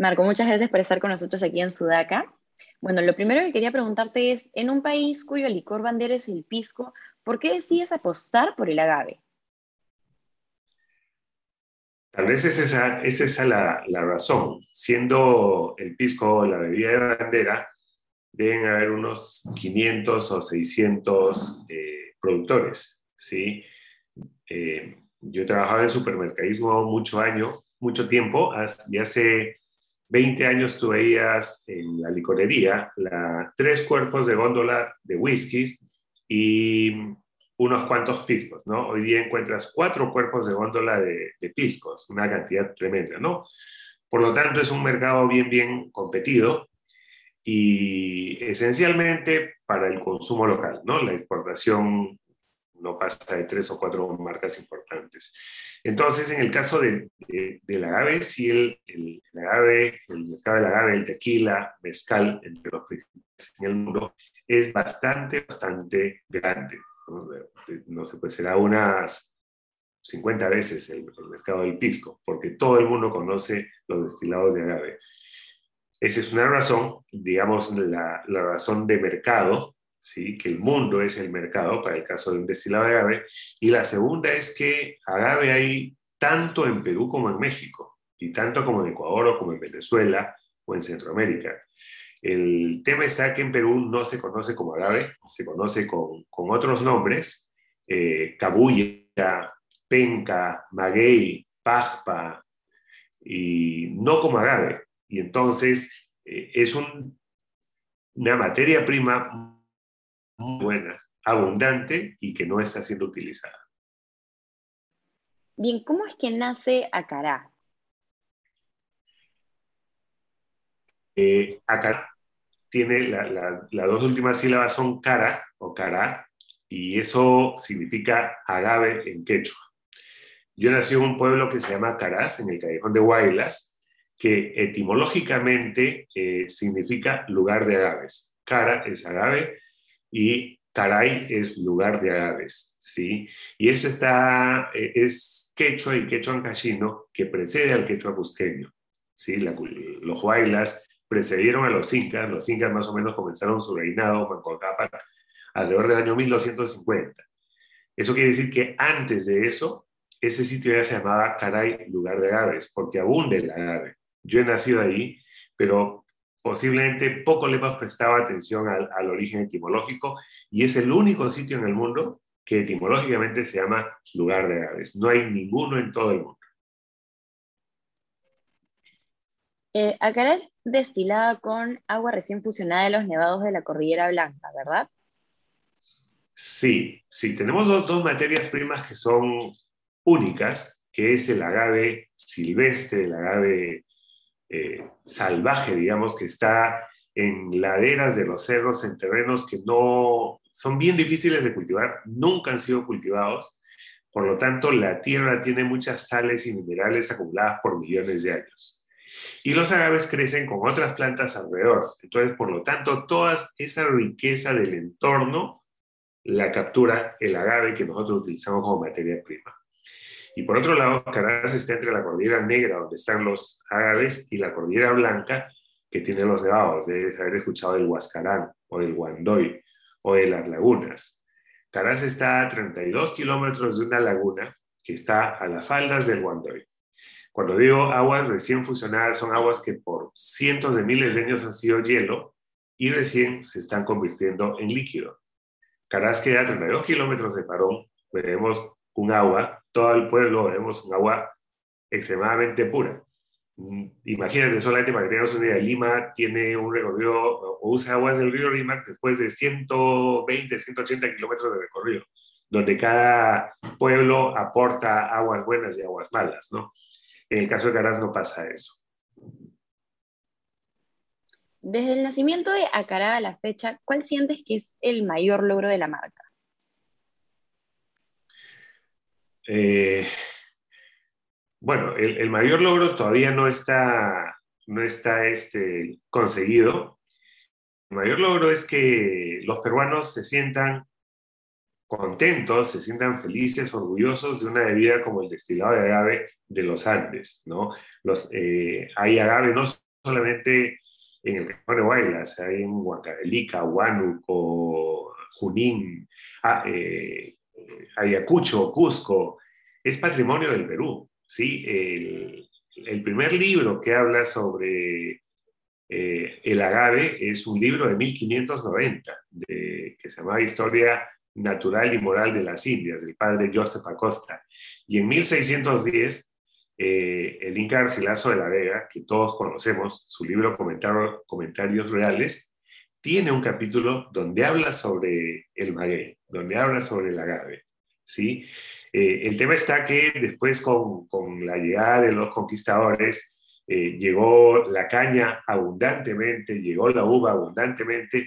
Marco, muchas gracias por estar con nosotros aquí en Sudaca. Bueno, lo primero que quería preguntarte es, en un país cuyo licor bandera es el pisco, ¿por qué decides apostar por el agave? Tal vez es esa, es esa la, la, razón. Siendo el pisco la bebida de bandera, deben haber unos 500 o 600 eh, productores, ¿sí? Eh, yo he trabajado en supermercadismo mucho año, mucho tiempo, y hace 20 años tú veías en la licorería tres cuerpos de góndola de whiskies y unos cuantos piscos, ¿no? Hoy día encuentras cuatro cuerpos de góndola de, de piscos, una cantidad tremenda, ¿no? Por lo tanto, es un mercado bien, bien competido y esencialmente para el consumo local, ¿no? La exportación no pasa de tres o cuatro marcas importantes. Entonces, en el caso del agave, sí el, el, agave, el mercado del agave, el tequila, mezcal, entre los principales en el mundo, es bastante, bastante grande. No, sé, pues será unas 50 veces el, el, mercado del pisco, porque todo el mundo conoce los destilados de agave. Esa es una razón, digamos, la, la razón de mercado ¿sí? que el mundo es el mercado para el caso de un destilado de agave. Y la segunda es que agave hay tanto en Perú como en México, y tanto como en Ecuador o como en Venezuela o en Centroamérica. El tema está que en Perú no se conoce como agave, se conoce con, con otros nombres, eh, cabulla, penca, maguey, pajpa, y no como agave. Y entonces eh, es un, una materia prima muy buena, abundante y que no está siendo utilizada. Bien, ¿cómo es que nace Acará? Eh, Acará tiene las dos últimas sílabas son cara o cará y eso significa agave en quechua. Yo nací en un pueblo que se llama Caraz, en el callejón de Huaylas, que etimológicamente eh, significa lugar de agaves. Cara es agave y Caray es lugar de agaves, ¿sí? Y esto está, eh, es quechua y quechua ancashino que precede al quechua busqueño, ¿sí? los huaylas precedieron a los incas, los incas más o menos comenzaron su reinado, Mancocapac, alrededor del año 1250. Eso quiere decir que antes de eso, ese sitio ya se llamaba Caray, lugar de agaves, porque abunde el agave. Yo he nacido ahí, pero posiblemente poco le hemos prestado atención al, origen etimológico y es el único sitio en el mundo que etimológicamente se llama lugar de aves. No hay ninguno en todo el mundo. Eh, acá es destilada con agua recién fusionada de los nevados de la Cordillera Blanca, ¿verdad? Sí, sí, tenemos dos, dos materias primas que son únicas, que es el agave silvestre, el agave eh, salvaje, digamos, que está en laderas de los cerros, en terrenos que no son bien difíciles de cultivar, nunca han sido cultivados, por lo tanto la tierra tiene muchas sales y minerales acumuladas por millones de años. Y los agaves crecen con otras plantas alrededor, entonces por lo tanto toda esa riqueza del entorno la captura el agave que nosotros utilizamos como materia prima. Y por otro lado, Caraz está entre la cordillera negra, donde están los agaves, y la cordillera blanca, que tiene los nevados. Debes haber escuchado del Huascarán, o del Guandoy, o de las lagunas. Caraz está a 32 kilómetros de una laguna que está a las faldas del Guandoy. Cuando digo aguas recién fusionadas, son aguas que por cientos de miles de años han sido hielo y recién se están convirtiendo en líquido. Caraz queda a 32 kilómetros de Parón. Veremos un agua, todo el pueblo vemos un agua extremadamente pura. Mm, imagínate solamente para que tengas una Lima tiene un recorrido o usa aguas del río Rímac después de 120, 180 kilómetros de recorrido, donde cada pueblo aporta aguas buenas y aguas malas, ¿no? En el caso de Caraz no pasa eso. Desde el nacimiento de Acará a la fecha, ¿cuál sientes que es el mayor logro de la marca? Eh, bueno, el, mayor logro todavía no está, no está este, conseguido. El mayor logro es que los peruanos se sientan contentos, se sientan felices, orgullosos de una bebida como el destilado de agave de los Andes, ¿no? Los, eh, hay agave no solamente en el Cajón de hay en Huancavelica, Huánuco, Junín, ah, eh, Ayacucho, Cusco, es patrimonio del Perú. ¿sí? El, primer libro que habla sobre eh, el agave es un libro de 1590, de, que se llama Historia Natural y Moral de las Indias, del padre Joseph Acosta. Y en 1610, eh, el Inca Garcilaso de la Vega, que todos conocemos, su libro Comentarios Reales, tiene un capítulo donde habla sobre el maguey, donde habla sobre el agave. ¿Sí? Eh, el tema está que después con, con la llegada de los conquistadores, eh, llegó la caña abundantemente, llegó la uva abundantemente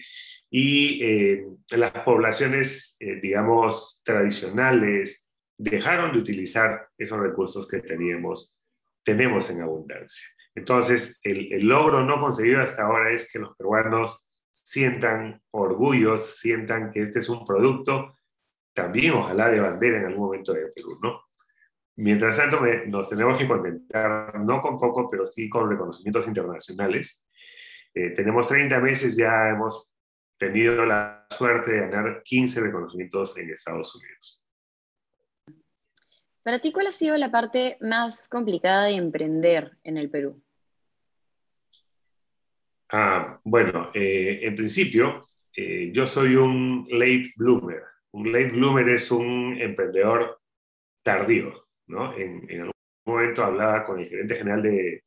y eh, las poblaciones, digamos, tradicionales dejaron de utilizar esos recursos que teníamos, tenemos en abundancia. Entonces, el, el logro no conseguido hasta ahora es que los peruanos sientan orgullos, sientan que este es un producto también ojalá de bandera en algún momento de Perú, ¿no? Mientras tanto, nos tenemos que contentar, no con poco, pero sí con reconocimientos internacionales. Eh, tenemos 30 meses, ya hemos tenido la suerte de ganar 15 reconocimientos en Estados Unidos. Para ti, ¿cuál ha sido la parte más complicada de emprender en el Perú? Ah, bueno, eh, en principio, eh, yo soy un late bloomer. Un late bloomer es un emprendedor tardío, ¿no? En, algún momento hablaba con el gerente general de,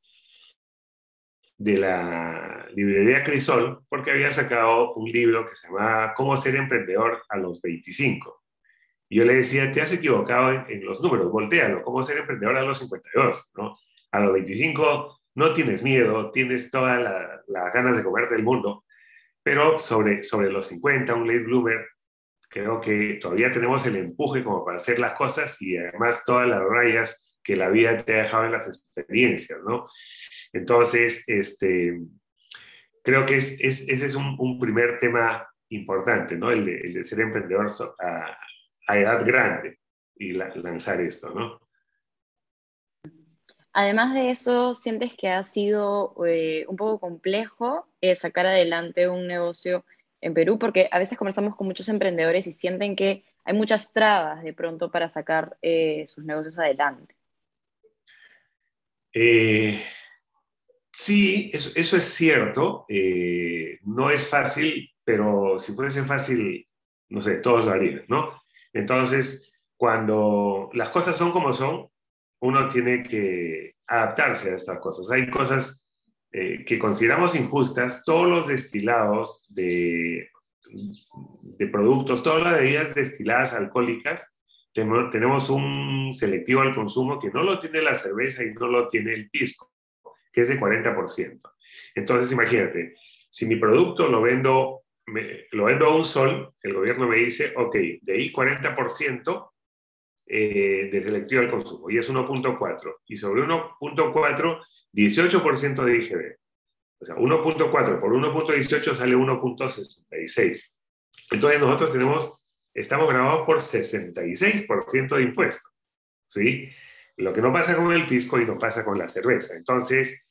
de la librería Crisol porque había sacado un libro que se llamaba Cómo ser emprendedor a los 25. Y yo le decía, te has equivocado en, los números, voltealo, cómo ser emprendedor a los 52, ¿no? A los 25 no tienes miedo, tienes todas las ganas de comerte el mundo, pero sobre, sobre los 50, un late bloomer creo que todavía tenemos el empuje como para hacer las cosas y además todas las rayas que la vida te ha dejado en las experiencias, ¿no? Entonces, este, creo que es, ese es un, primer tema importante, ¿no? El de, ser emprendedor a, edad grande y lanzar esto, ¿no? Además de eso, ¿sientes que ha sido eh, un poco complejo eh, sacar adelante un negocio en Perú, porque a veces conversamos con muchos emprendedores y sienten que hay muchas trabas de pronto para sacar eh, sus negocios adelante. Eh, sí, eso, es cierto. Eh, no es fácil, pero si fuese fácil, no sé, todos lo harían, ¿no? Entonces, cuando las cosas son como son, uno tiene que adaptarse a estas cosas. Hay cosas eh, que consideramos injustas, todos los destilados de, de productos, todas las bebidas destiladas alcohólicas, tenemos un selectivo al consumo que no lo tiene la cerveza y no lo tiene el pisco, que es de 40%. Entonces, imagínate, si mi producto lo vendo, lo vendo a un sol, el gobierno me dice, ok, de ahí 40% eh, de selectivo al consumo, y es 1.4. Y sobre 1.4 18% de IGB. O sea, 1.4 por 1.18 sale 1.66. Entonces nosotros tenemos, estamos grabados por 66% de impuestos. ¿Sí? Lo que no pasa con el pisco y no pasa con la cerveza. Entonces,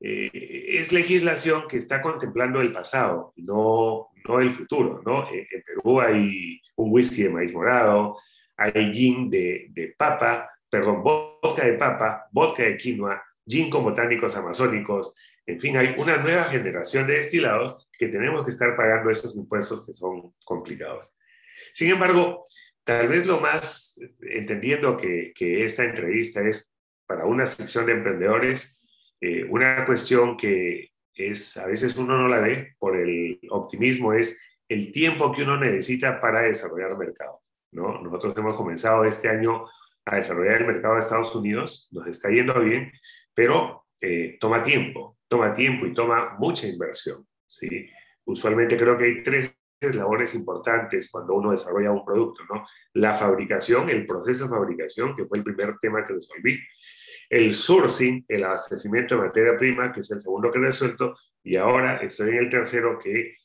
eh, es legislación que está contemplando el pasado, no, no el futuro. ¿no? Eh, en Perú hay un whisky de maíz morado, hay gin de, de papa, perdón, vodka de papa, vodka de quinoa, ginkgo botánicos amazónicos, en fin, hay una nueva generación de destilados que tenemos que estar pagando esos impuestos que son complicados. Sin embargo, tal vez lo más, entendiendo que, esta entrevista es para una sección de emprendedores, eh, una cuestión que es, a veces uno no la ve por el optimismo, es el tiempo que uno necesita para desarrollar mercado. ¿no? Nosotros hemos comenzado este año a desarrollar el mercado de Estados Unidos, nos está yendo bien, pero eh, toma tiempo, toma tiempo y toma mucha inversión. ¿sí? Usualmente creo que hay tres labores importantes cuando uno desarrolla un producto, ¿no? La fabricación, el proceso de fabricación, que fue el primer tema que resolví, el sourcing, el abastecimiento de materia prima, que es el segundo que resuelto, y ahora estoy en el tercero que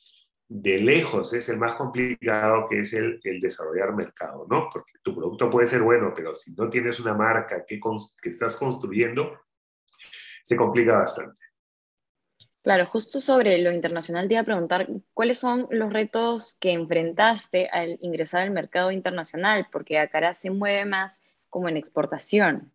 de lejos es el más complicado, que es el, el desarrollar mercado, ¿no? Porque tu producto puede ser bueno, pero si no tienes una marca que, que estás construyendo, se complica bastante. Claro, justo sobre lo internacional te iba a preguntar, ¿cuáles son los retos que enfrentaste al ingresar al mercado internacional? Porque Acará se mueve más como en exportación.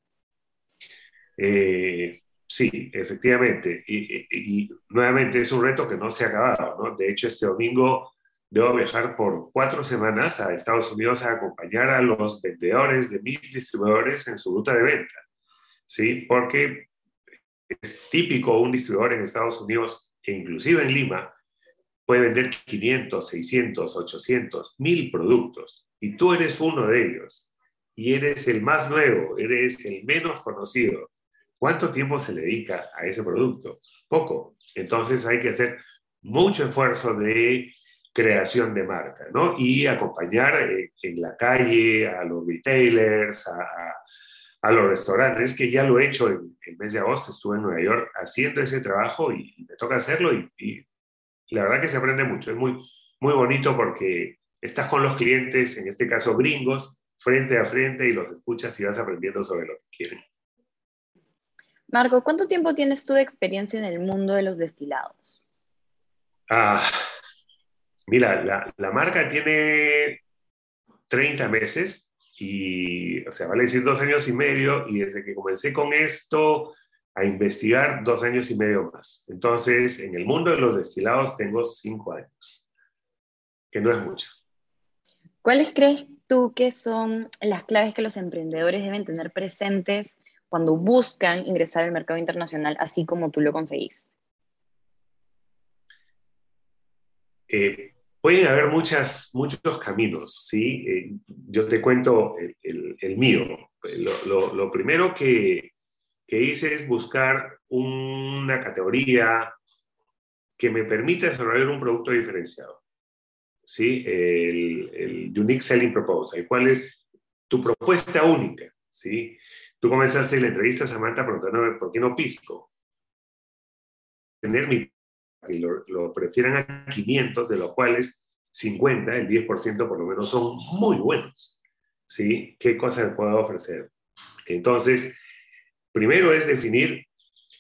Eh, sí, efectivamente. Y, nuevamente es un reto que no se ha acabado. ¿no? De hecho, este domingo debo viajar por cuatro semanas a Estados Unidos a acompañar a los vendedores de mis distribuidores en su ruta de venta. ¿sí? Porque es típico un distribuidor en Estados Unidos e inclusive en Lima puede vender 500, 600, 800, 1000 productos y tú eres uno de ellos y eres el más nuevo, eres el menos conocido. ¿Cuánto tiempo se le dedica a ese producto? Poco. Entonces hay que hacer mucho esfuerzo de creación de marca, ¿no? Y acompañar eh, en la calle a los retailers, a, a los restaurantes, que ya lo he hecho en el mes de agosto, estuve en Nueva York haciendo ese trabajo y, me toca hacerlo y, la verdad que se aprende mucho, es muy, muy bonito porque estás con los clientes, en este caso gringos, frente a frente y los escuchas y vas aprendiendo sobre lo que quieren. Marco, ¿cuánto tiempo tienes tú de experiencia en el mundo de los destilados? Ah, mira, la, la marca tiene 30 meses, y, o sea, vale decir dos años y medio, y desde que comencé con esto a investigar, dos años y medio más. Entonces, en el mundo de los destilados tengo cinco años, que no es mucho. ¿Cuáles crees tú que son las claves que los emprendedores deben tener presentes cuando buscan ingresar al mercado internacional, así como tú lo conseguiste? Eh, Pueden haber muchas, muchos caminos, ¿sí? Eh, yo te cuento el, mío. Lo, lo, primero que, que, hice es buscar una categoría que me permita desarrollar un producto diferenciado, ¿sí? El, el Unique Selling Proposal, cuál es tu propuesta única, ¿sí? Tú comenzaste la entrevista, Samantha, preguntando por qué no pisco. Tener mi que lo, prefieran a 500, de los cuales 50, el 10% por lo menos, son muy buenos. ¿Sí? ¿Qué cosa le puedo ofrecer? Entonces, primero es definir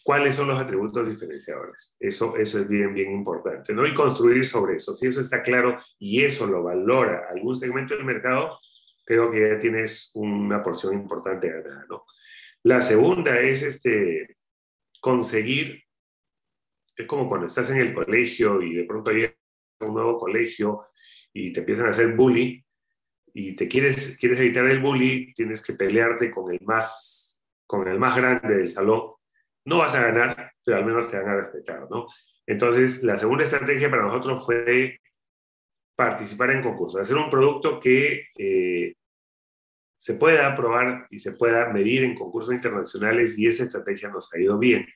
cuáles son los atributos diferenciadores. Eso, eso es bien, bien importante, ¿no? Y construir sobre eso. Si eso está claro y eso lo valora algún segmento del mercado, creo que ya tienes una porción importante ganada, ¿no? La segunda es este, conseguir es como cuando estás en el colegio y de pronto llegas a un nuevo colegio y te empiezan a hacer bully y te quieres, quieres evitar el bully, tienes que pelearte con el más, con el más grande del salón. No vas a ganar, pero al menos te van a respetar, ¿no? Entonces, la segunda estrategia para nosotros fue participar en concursos, hacer un producto que eh, se pueda probar y se pueda medir en concursos internacionales y esa estrategia nos ha ido bien.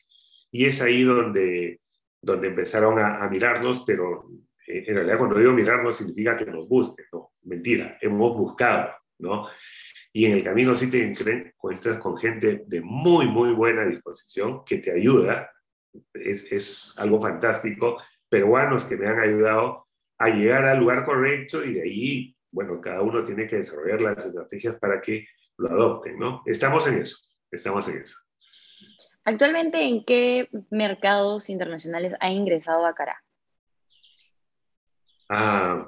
Y es ahí donde donde empezaron a, mirarnos, pero eh, en realidad cuando digo mirarnos significa que nos busquen, no, mentira, hemos buscado, ¿no? Y en el camino sí te encuentras con gente de muy, muy buena disposición que te ayuda, es, es algo fantástico, peruanos que me han ayudado a llegar al lugar correcto y de ahí, bueno, cada uno tiene que desarrollar las estrategias para que lo adopten, ¿no? Estamos en eso, estamos en eso. Actualmente, ¿en qué mercados internacionales ha ingresado Acará? Ah,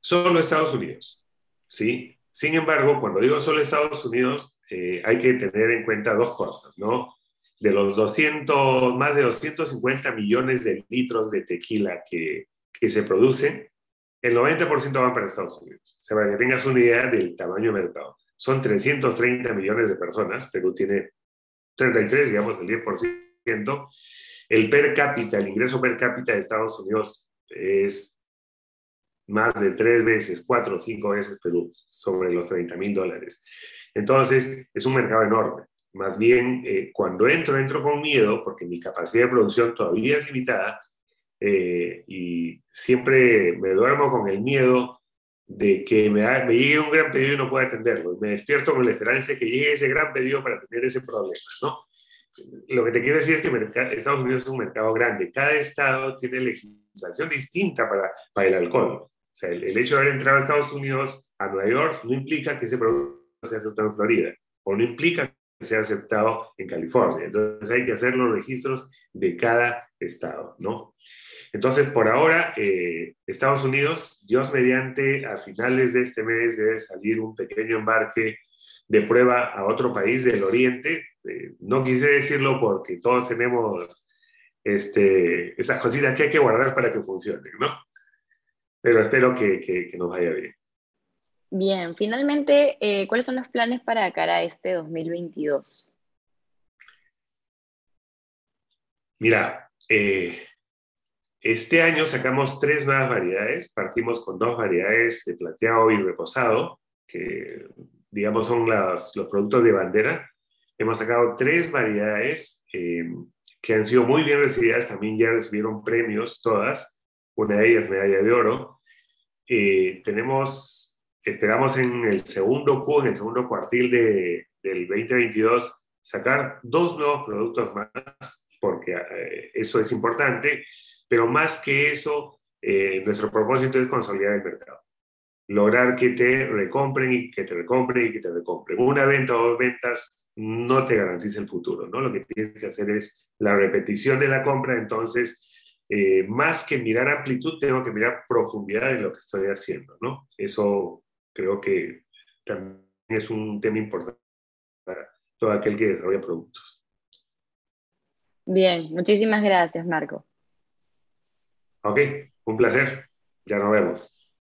solo Estados Unidos, ¿sí? Sin embargo, cuando digo solo Estados Unidos, eh, hay que tener en cuenta dos cosas, ¿no? De los 200, más de 250 millones de litros de tequila que, que se producen, el 90% van para Estados Unidos. O sea, para que tengas una idea del tamaño del mercado. Son 330 millones de personas, Perú tiene 33, digamos el 10%. El per cápita, el ingreso per cápita de Estados Unidos es más de tres veces, cuatro o cinco veces Perú, sobre los 30 mil dólares. Entonces, es un mercado enorme. Más bien, eh, cuando entro, entro con miedo, porque mi capacidad de producción todavía es limitada, eh, y siempre me duermo con el miedo de que me, llegue un gran pedido y no pueda atenderlo. Me despierto con la esperanza de que llegue ese gran pedido para tener ese problema, ¿no? Lo que te quiero decir es que Estados Unidos es un mercado grande. Cada estado tiene legislación distinta para, para el alcohol. O sea, el, hecho de haber entrado a Estados Unidos, a Nueva York, no implica que ese producto sea aceptado en Florida. O no implica sea aceptado en California. Entonces hay que hacer los registros de cada estado, ¿no? Entonces, por ahora, eh, Estados Unidos, Dios mediante, a finales de este mes debe salir un pequeño embarque de prueba a otro país del Oriente. Eh, no quise decirlo porque todos tenemos este, esas cositas que hay que guardar para que funcionen, ¿no? Pero espero que, que, nos vaya bien. Bien, finalmente, eh, ¿cuáles son los planes para cara a este 2022? Mira, eh, este año sacamos tres nuevas variedades. Partimos con dos variedades de plateado y reposado, que digamos son los productos de bandera. Hemos sacado tres variedades eh, que han sido muy bien recibidas, también ya recibieron premios todas, una de ellas medalla de oro. Eh, tenemos, esperamos en el segundo Q, en el segundo cuartil de, del 2022, sacar dos nuevos productos más, porque eh, eso es importante, pero más que eso, eh, nuestro propósito es consolidar el mercado. Lograr que te recompren y que te recompren y que te recompren. Una venta o dos ventas no te garantiza el futuro, ¿no? Lo que tienes que hacer es la repetición de la compra, entonces, eh, más que mirar amplitud, tengo que mirar profundidad en lo que estoy haciendo, ¿no? Eso creo que también es un tema importante para todo aquel que desarrolla productos. Bien, muchísimas gracias, Marco. Ok, un placer. Ya nos vemos.